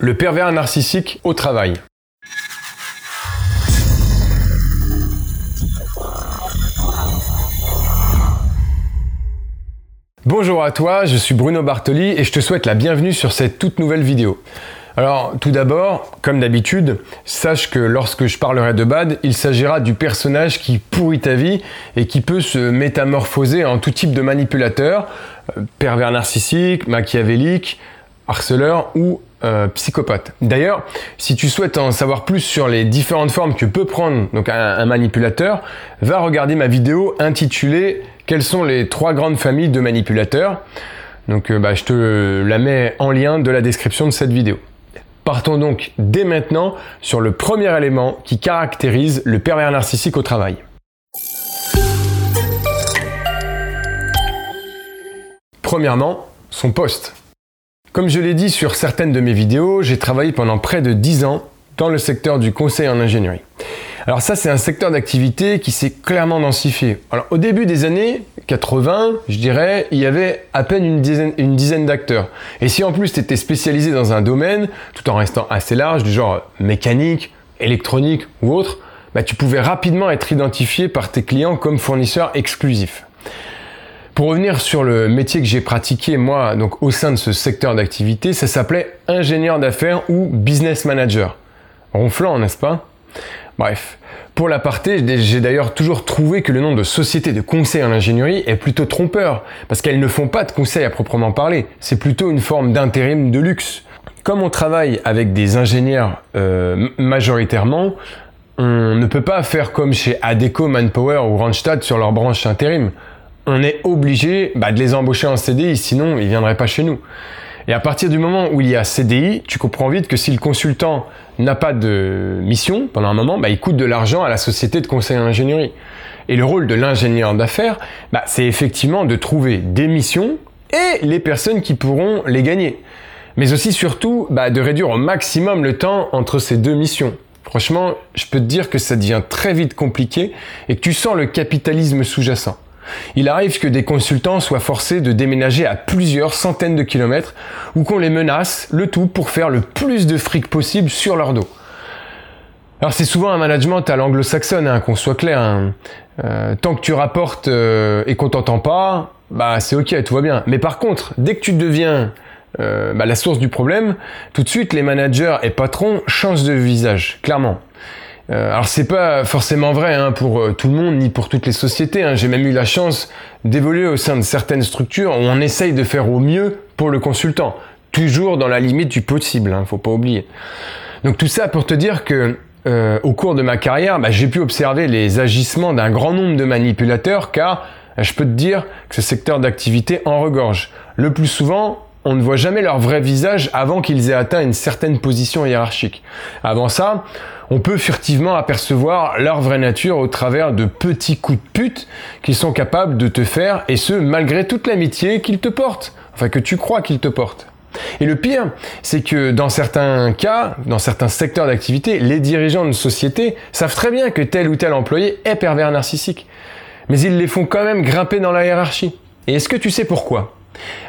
Le pervers narcissique au travail. Bonjour à toi, je suis Bruno Bartoli et je te souhaite la bienvenue sur cette toute nouvelle vidéo. Alors tout d'abord, comme d'habitude, sache que lorsque je parlerai de Bad, il s'agira du personnage qui pourrit ta vie et qui peut se métamorphoser en tout type de manipulateur, euh, pervers narcissique, machiavélique, harceleur ou euh, psychopathe. D'ailleurs, si tu souhaites en savoir plus sur les différentes formes que peut prendre un, manipulateur, va regarder ma vidéo intitulée Quelles sont les trois grandes familles de manipulateurs? Donc euh, bah, je te la mets en lien de la description de cette vidéo. Partons donc dès maintenant sur le premier élément qui caractérise le pervers narcissique au travail. Premièrement, son poste. Comme je l'ai dit sur certaines de mes vidéos, j'ai travaillé pendant près de 10 ans dans le secteur du conseil en ingénierie. Alors ça, c'est un secteur d'activité qui s'est clairement densifié. Alors au début des années 80, je dirais, il y avait à peine une dizaine, d'acteurs. Et si en plus tu étais spécialisé dans un domaine, tout en restant assez large, du genre mécanique, électronique ou autre, bah, tu pouvais rapidement être identifié par tes clients comme fournisseur exclusif. Pour revenir sur le métier que j'ai pratiqué moi donc au sein de ce secteur d'activité, ça s'appelait ingénieur d'affaires ou business manager. Ronflant, n'est-ce pas? Bref, pour l'aparté, j'ai d'ailleurs toujours trouvé que le nom de société de conseil en ingénierie est plutôt trompeur, parce qu'elles ne font pas de conseil à proprement parler, c'est plutôt une forme d'intérim de luxe. Comme on travaille avec des ingénieurs euh, majoritairement, on ne peut pas faire comme chez Adeco, Manpower ou Randstad sur leur branche intérim on est obligé bah, de les embaucher en CDI, sinon ils ne viendraient pas chez nous. Et à partir du moment où il y a CDI, tu comprends vite que si le consultant n'a pas de mission pendant un moment, bah, il coûte de l'argent à la société de conseil en ingénierie. Et le rôle de l'ingénieur d'affaires, bah, c'est effectivement de trouver des missions et les personnes qui pourront les gagner. Mais aussi surtout de réduire au maximum le temps entre ces deux missions. Franchement, je peux te dire que ça devient très vite compliqué et que tu sens le capitalisme sous-jacent. Il arrive que des consultants soient forcés de déménager à plusieurs centaines de kilomètres ou qu'on les menace, le tout pour faire le plus de fric possible sur leur dos. Alors c'est souvent un management à l'anglo-saxonne, hein, qu'on soit clair. Hein. Euh, tant que tu rapportes euh, et qu'on t'entend pas, bah c'est ok, tout va bien. Mais par contre, dès que tu deviens euh, bah, la source du problème, tout de suite les managers et patrons changent de visage, clairement. Euh, alors c'est pas forcément vrai hein, pour euh, tout le monde ni pour toutes les sociétés. Hein. J'ai même eu la chance d'évoluer au sein de certaines structures où on essaye de faire au mieux pour le consultant, toujours dans la limite du possible. Hein, faut pas oublier. Donc tout ça pour te dire que euh, au cours de ma carrière, bah, j'ai pu observer les agissements d'un grand nombre de manipulateurs, car je peux te dire que ce secteur d'activité en regorge. Le plus souvent, on ne voit jamais leur vrai visage avant qu'ils aient atteint une certaine position hiérarchique. Avant ça, on peut furtivement apercevoir leur vraie nature au travers de petits coups de pute qu'ils sont capables de te faire, et ce, malgré toute l'amitié qu'ils te portent, enfin que tu crois qu'ils te portent. Et le pire, c'est que dans certains cas, dans certains secteurs d'activité, les dirigeants de société savent très bien que tel ou tel employé est pervers narcissique. Mais ils les font quand même grimper dans la hiérarchie. Et est-ce que tu sais pourquoi?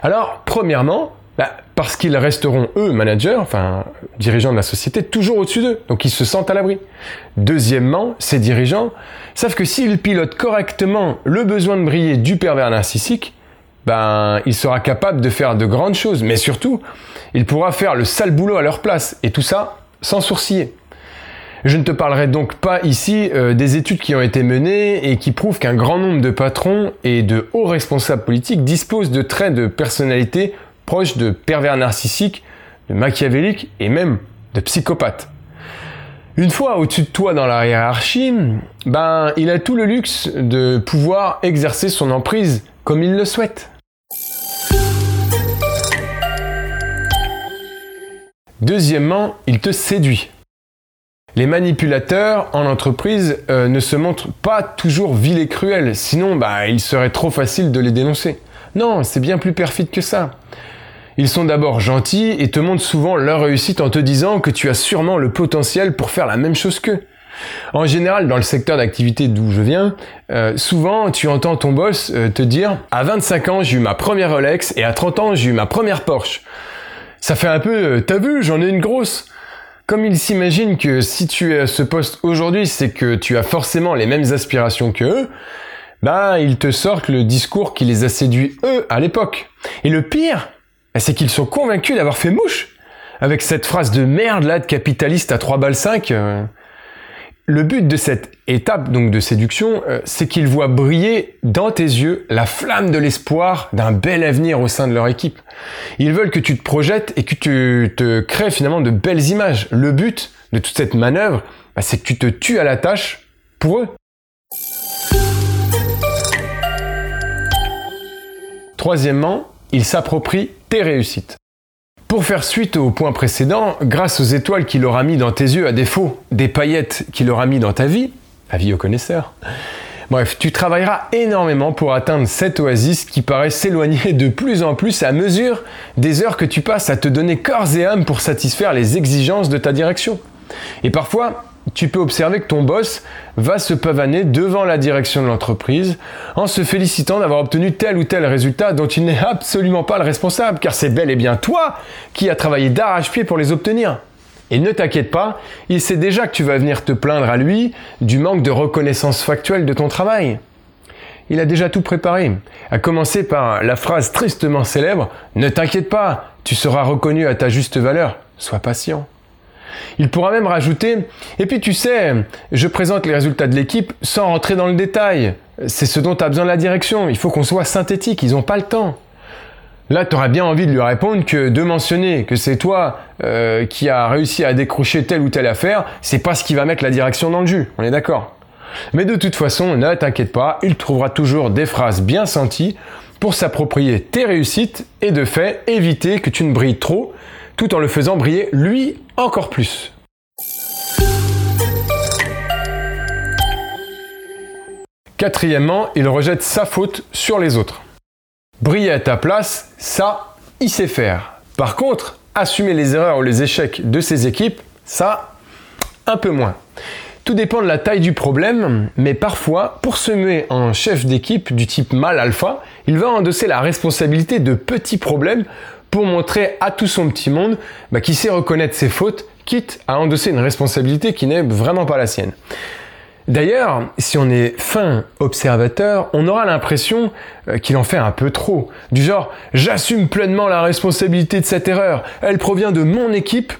Alors, premièrement, bah, parce qu'ils resteront, eux, managers, enfin dirigeants de la société, toujours au-dessus d'eux. Donc ils se sentent à l'abri. Deuxièmement, ces dirigeants savent que s'ils pilotent correctement le besoin de briller du pervers narcissique, ben, il sera capable de faire de grandes choses. Mais surtout, il pourra faire le sale boulot à leur place. Et tout ça sans sourciller. Je ne te parlerai donc pas ici euh, des études qui ont été menées et qui prouvent qu'un grand nombre de patrons et de hauts responsables politiques disposent de traits de personnalité proche de pervers narcissiques, de machiavéliques et même de psychopathes. Une fois au-dessus de toi dans la hiérarchie, ben, il a tout le luxe de pouvoir exercer son emprise comme il le souhaite. Deuxièmement, il te séduit. Les manipulateurs en entreprise euh, ne se montrent pas toujours vils et cruels, sinon bah, il serait trop facile de les dénoncer. Non, c'est bien plus perfide que ça. Ils sont d'abord gentils et te montrent souvent leur réussite en te disant que tu as sûrement le potentiel pour faire la même chose qu'eux. En général, dans le secteur d'activité d'où je viens, euh, souvent tu entends ton boss euh, te dire à 25 ans j'ai eu ma première Rolex et à 30 ans j'ai eu ma première Porsche. Ça fait un peu euh, t'as vu, j'en ai une grosse. Comme il s'imagine que si tu es à ce poste aujourd'hui, c'est que tu as forcément les mêmes aspirations que eux, bah ils te sortent le discours qui les a séduits eux à l'époque. Et le pire, bah, c'est qu'ils sont convaincus d'avoir fait mouche avec cette phrase de merde là de capitaliste à 3 balles 5. Le but de cette étape donc de séduction, euh, c'est qu'ils voient briller dans tes yeux la flamme de l'espoir d'un bel avenir au sein de leur équipe. Ils veulent que tu te projettes et que tu te crées finalement de belles images. Le but de toute cette manœuvre, bah, c'est que tu te tues à la tâche pour eux. Troisièmement, ils s'approprient tes réussites. Pour faire suite au point précédent, grâce aux étoiles qu'il aura mis dans tes yeux à défaut des paillettes qu'il aura mis dans ta vie, avis aux connaisseurs, bref, tu travailleras énormément pour atteindre cette oasis qui paraît s'éloigner de plus en plus à mesure des heures que tu passes à te donner corps et âme pour satisfaire les exigences de ta direction. Et parfois, tu peux observer que ton boss va se pavaner devant la direction de l'entreprise en se félicitant d'avoir obtenu tel ou tel résultat dont il n'est absolument pas le responsable, car c'est bel et bien toi qui as travaillé d'arrache-pied pour les obtenir. Et ne t'inquiète pas, il sait déjà que tu vas venir te plaindre à lui du manque de reconnaissance factuelle de ton travail. Il a déjà tout préparé, à commencer par la phrase tristement célèbre ⁇ Ne t'inquiète pas, tu seras reconnu à ta juste valeur, sois patient ⁇ il pourra même rajouter Et puis tu sais, je présente les résultats de l'équipe sans rentrer dans le détail. C'est ce dont a besoin la direction. Il faut qu'on soit synthétique, ils n'ont pas le temps. Là, tu aurais bien envie de lui répondre que de mentionner que c'est toi euh, qui as réussi à décrocher telle ou telle affaire, c'est pas ce qui va mettre la direction dans le jus. On est d'accord Mais de toute façon, ne t'inquiète pas, il trouvera toujours des phrases bien senties pour s'approprier tes réussites et de fait éviter que tu ne brilles trop tout en le faisant briller lui encore plus. Quatrièmement, il rejette sa faute sur les autres. Briller à ta place, ça, il sait faire. Par contre, assumer les erreurs ou les échecs de ses équipes, ça, un peu moins. Tout dépend de la taille du problème, mais parfois, pour se muer en chef d'équipe du type mal alpha, il va endosser la responsabilité de petits problèmes pour montrer à tout son petit monde bah, qu'il sait reconnaître ses fautes, quitte à endosser une responsabilité qui n'est vraiment pas la sienne. D'ailleurs, si on est fin observateur, on aura l'impression euh, qu'il en fait un peu trop. Du genre, j'assume pleinement la responsabilité de cette erreur, elle provient de mon équipe,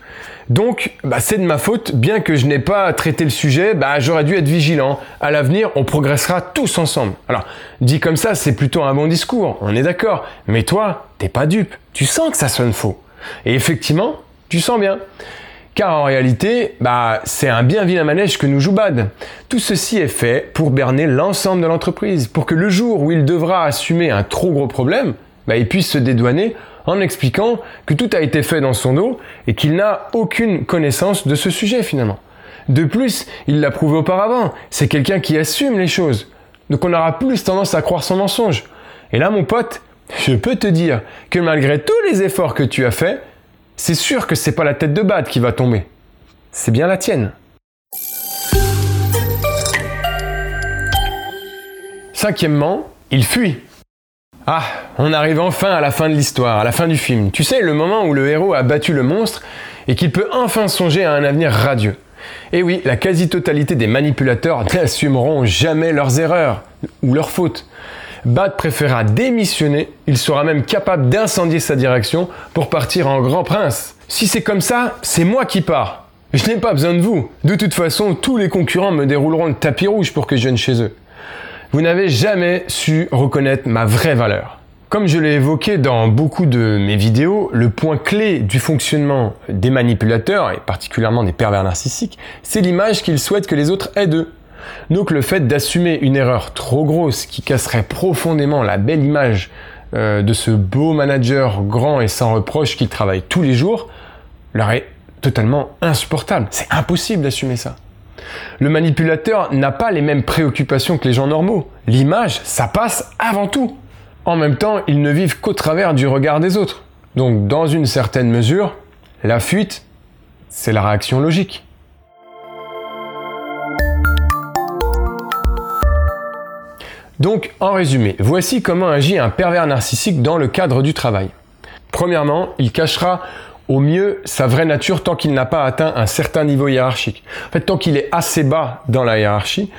donc, bah, c'est de ma faute, bien que je n'ai pas traité le sujet, bah, j'aurais dû être vigilant. À l'avenir, on progressera tous ensemble. Alors, dit comme ça, c'est plutôt un bon discours, on est d'accord. Mais toi, t'es pas dupe. Tu sens que ça sonne faux. Et effectivement, tu sens bien. Car en réalité, bah, c'est un bien vilain manège que nous joue Bad. Tout ceci est fait pour berner l'ensemble de l'entreprise, pour que le jour où il devra assumer un trop gros problème, il puisse se dédouaner en expliquant que tout a été fait dans son dos et qu'il n'a aucune connaissance de ce sujet finalement. De plus, il l'a prouvé auparavant, c'est quelqu'un qui assume les choses. Donc on aura plus tendance à croire son mensonge. Et là mon pote, je peux te dire que malgré tous les efforts que tu as faits, c'est sûr que c'est pas la tête de Bad qui va tomber. C'est bien la tienne. Cinquièmement, il fuit. Ah, on arrive enfin à la fin de l'histoire, à la fin du film. Tu sais, le moment où le héros a battu le monstre et qu'il peut enfin songer à un avenir radieux. Et oui, la quasi-totalité des manipulateurs n'assumeront jamais leurs erreurs ou leurs fautes. Bat préférera démissionner, il sera même capable d'incendier sa direction pour partir en grand prince. Si c'est comme ça, c'est moi qui pars. Je n'ai pas besoin de vous. De toute façon, tous les concurrents me dérouleront le tapis rouge pour que je vienne chez eux vous n'avez jamais su reconnaître ma vraie valeur. Comme je l'ai évoqué dans beaucoup de mes vidéos, le point clé du fonctionnement des manipulateurs, et particulièrement des pervers narcissiques, c'est l'image qu'ils souhaitent que les autres aient d'eux. Donc le fait d'assumer une erreur trop grosse qui casserait profondément la belle image euh, de ce beau manager grand et sans reproche qui travaille tous les jours, leur est totalement insupportable. C'est impossible d'assumer ça. Le manipulateur n'a pas les mêmes préoccupations que les gens normaux. L'image, ça passe avant tout. En même temps, ils ne vivent qu'au travers du regard des autres. Donc, dans une certaine mesure, la fuite, c'est la réaction logique. Donc, en résumé, voici comment agit un pervers narcissique dans le cadre du travail. Premièrement, il cachera au mieux sa vraie nature tant qu'il n'a pas atteint un certain niveau hiérarchique. En fait, tant qu'il est assez bas dans la hiérarchie,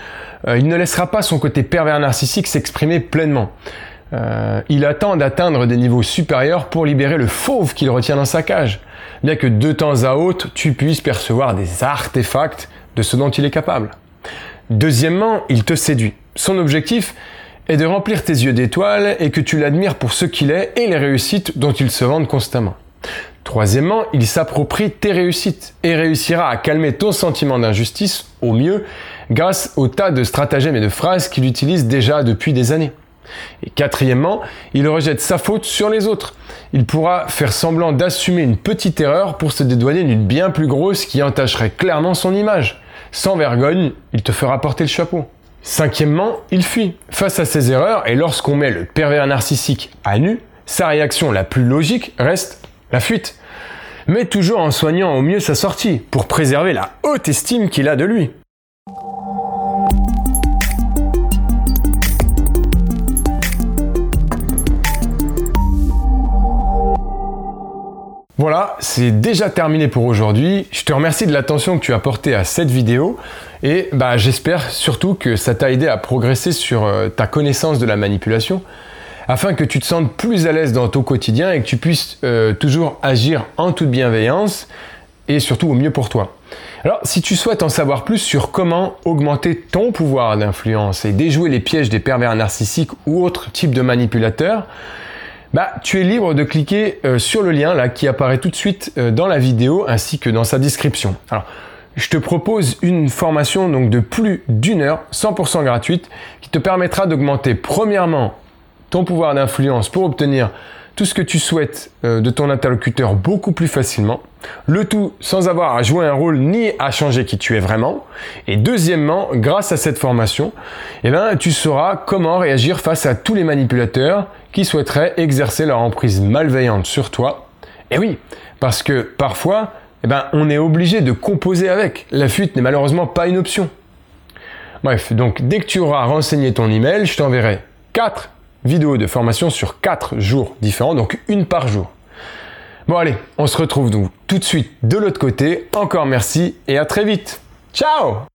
euh, il ne laissera pas son côté pervers narcissique s'exprimer pleinement. Euh, il attend d'atteindre des niveaux supérieurs pour libérer le fauve qu'il retient dans sa cage, bien que de temps à autre tu puisses percevoir des artefacts de ce dont il est capable. Deuxièmement, il te séduit. Son objectif est de remplir tes yeux d'étoiles et que tu l'admires pour ce qu'il est et les réussites dont il se vante constamment. Troisièmement, il s'approprie tes réussites et réussira à calmer ton sentiment d'injustice au mieux grâce au tas de stratagèmes et de phrases qu'il utilise déjà depuis des années. Et quatrièmement, il rejette sa faute sur les autres. Il pourra faire semblant d'assumer une petite erreur pour se dédouaner d'une bien plus grosse qui entacherait clairement son image. Sans vergogne, il te fera porter le chapeau. Cinquièmement, il fuit. Face à ses erreurs, et lorsqu'on met le pervers narcissique à nu, sa réaction la plus logique reste la fuite. Mais toujours en soignant au mieux sa sortie, pour préserver la haute estime qu'il a de lui. Voilà, c'est déjà terminé pour aujourd'hui. Je te remercie de l'attention que tu as portée à cette vidéo et bah, j'espère surtout que ça t'a aidé à progresser sur euh, ta connaissance de la manipulation afin que tu te sentes plus à l'aise dans ton quotidien et que tu puisses euh, toujours agir en toute bienveillance et surtout au mieux pour toi. Alors, si tu souhaites en savoir plus sur comment augmenter ton pouvoir d'influence et déjouer les pièges des pervers narcissiques ou autres types de manipulateurs, bah, tu es libre de cliquer euh, sur le lien là qui apparaît tout de suite euh, dans la vidéo ainsi que dans sa description. Alors, je te propose une formation donc de plus d'une heure, 100% gratuite, qui te permettra d'augmenter premièrement ton pouvoir d'influence pour obtenir tout ce que tu souhaites euh, de ton interlocuteur beaucoup plus facilement. Le tout sans avoir à jouer un rôle ni à changer qui tu es vraiment. Et deuxièmement, grâce à cette formation, eh ben, tu sauras comment réagir face à tous les manipulateurs qui souhaiteraient exercer leur emprise malveillante sur toi. Et oui, parce que parfois, eh ben, on est obligé de composer avec. La fuite n'est malheureusement pas une option. Bref, donc dès que tu auras renseigné ton email, je t'enverrai 4 vidéos de formation sur 4 jours différents, donc une par jour. Bon allez, on se retrouve donc tout de suite de l'autre côté. Encore merci et à très vite. Ciao